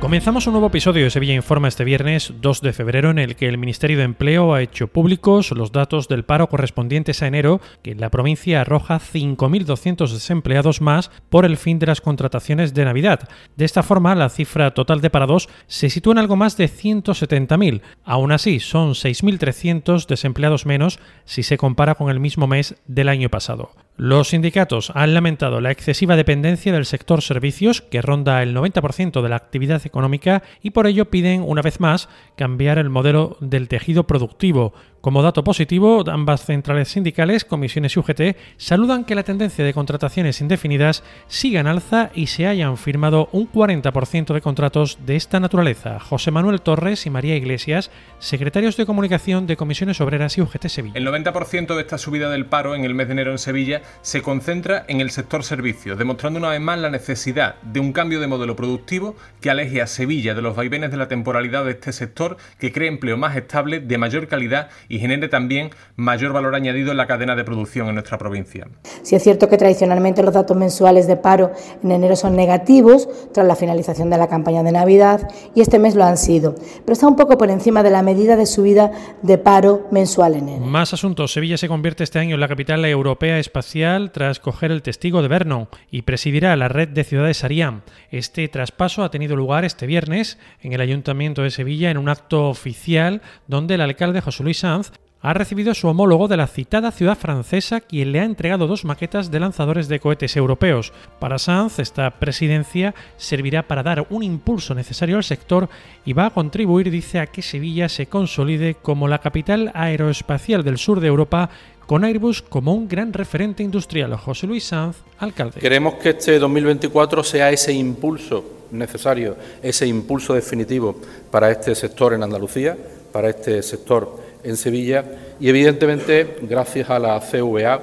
Comenzamos un nuevo episodio de Sevilla Informa este viernes 2 de febrero en el que el Ministerio de Empleo ha hecho públicos los datos del paro correspondientes a enero, que en la provincia arroja 5.200 desempleados más por el fin de las contrataciones de Navidad. De esta forma, la cifra total de parados se sitúa en algo más de 170.000. Aún así, son 6.300 desempleados menos si se compara con el mismo mes del año pasado. Los sindicatos han lamentado la excesiva dependencia del sector servicios, que ronda el 90% de la actividad económica, y por ello piden, una vez más, cambiar el modelo del tejido productivo, como dato positivo, ambas centrales sindicales, comisiones y UGT, saludan que la tendencia de contrataciones indefinidas siga en alza y se hayan firmado un 40% de contratos de esta naturaleza. José Manuel Torres y María Iglesias, secretarios de comunicación de comisiones obreras y UGT Sevilla. El 90% de esta subida del paro en el mes de enero en Sevilla se concentra en el sector servicios, demostrando una vez más la necesidad de un cambio de modelo productivo que aleje a Sevilla de los vaivenes de la temporalidad de este sector, que cree empleo más estable, de mayor calidad y y genere también mayor valor añadido en la cadena de producción en nuestra provincia. Si es cierto que tradicionalmente los datos mensuales de paro en enero son negativos tras la finalización de la campaña de Navidad y este mes lo han sido, pero está un poco por encima de la medida de subida de paro mensual en enero. Más asuntos. Sevilla se convierte este año en la capital europea espacial tras coger el testigo de Vernon y presidirá la red de ciudades Ariam. Este traspaso ha tenido lugar este viernes en el Ayuntamiento de Sevilla en un acto oficial donde el alcalde José Luis Sanz ha recibido su homólogo de la citada ciudad francesa, quien le ha entregado dos maquetas de lanzadores de cohetes europeos. Para Sanz, esta presidencia servirá para dar un impulso necesario al sector y va a contribuir, dice, a que Sevilla se consolide como la capital aeroespacial del sur de Europa con Airbus como un gran referente industrial. José Luis Sanz, alcalde. Queremos que este 2024 sea ese impulso necesario, ese impulso definitivo para este sector en Andalucía, para este sector en Sevilla y evidentemente gracias a la CVA,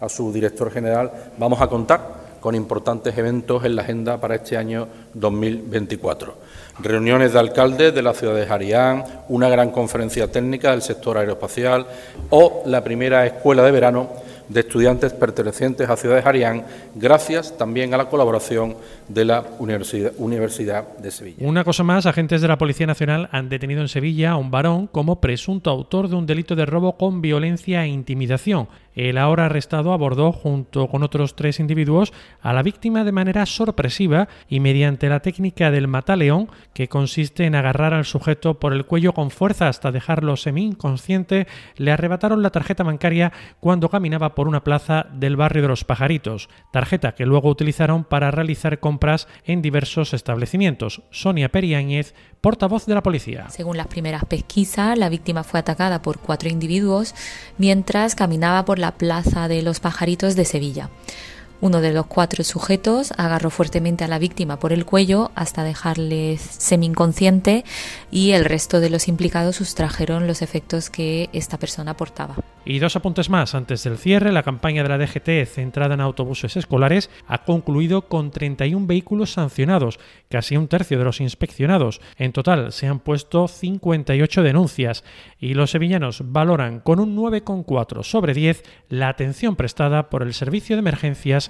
a su director general, vamos a contar con importantes eventos en la agenda para este año 2024. Reuniones de alcaldes de la ciudad de Jarián, una gran conferencia técnica del sector aeroespacial o la primera escuela de verano de estudiantes pertenecientes a Ciudad de Jarián, gracias también a la colaboración de la Universidad, Universidad, de Sevilla. Una cosa más, agentes de la Policía Nacional han detenido en Sevilla a un varón como presunto autor de un delito de robo con violencia e intimidación. El ahora arrestado abordó junto con otros tres individuos a la víctima de manera sorpresiva y mediante la técnica del mataleón, que consiste en agarrar al sujeto por el cuello con fuerza hasta dejarlo semi-inconsciente, le arrebataron la tarjeta bancaria cuando caminaba por una plaza del barrio de los Pajaritos, tarjeta que luego utilizaron para realizar compras en diversos establecimientos. Sonia Periáñez, portavoz de la policía. Según las primeras pesquisas, la víctima fue atacada por cuatro individuos mientras caminaba por la Plaza de los Pajaritos de Sevilla. Uno de los cuatro sujetos agarró fuertemente a la víctima por el cuello hasta dejarle semi-inconsciente y el resto de los implicados sustrajeron los efectos que esta persona portaba. Y dos apuntes más. Antes del cierre, la campaña de la DGT centrada en autobuses escolares ha concluido con 31 vehículos sancionados, casi un tercio de los inspeccionados. En total se han puesto 58 denuncias y los sevillanos valoran con un 9,4 sobre 10 la atención prestada por el servicio de emergencias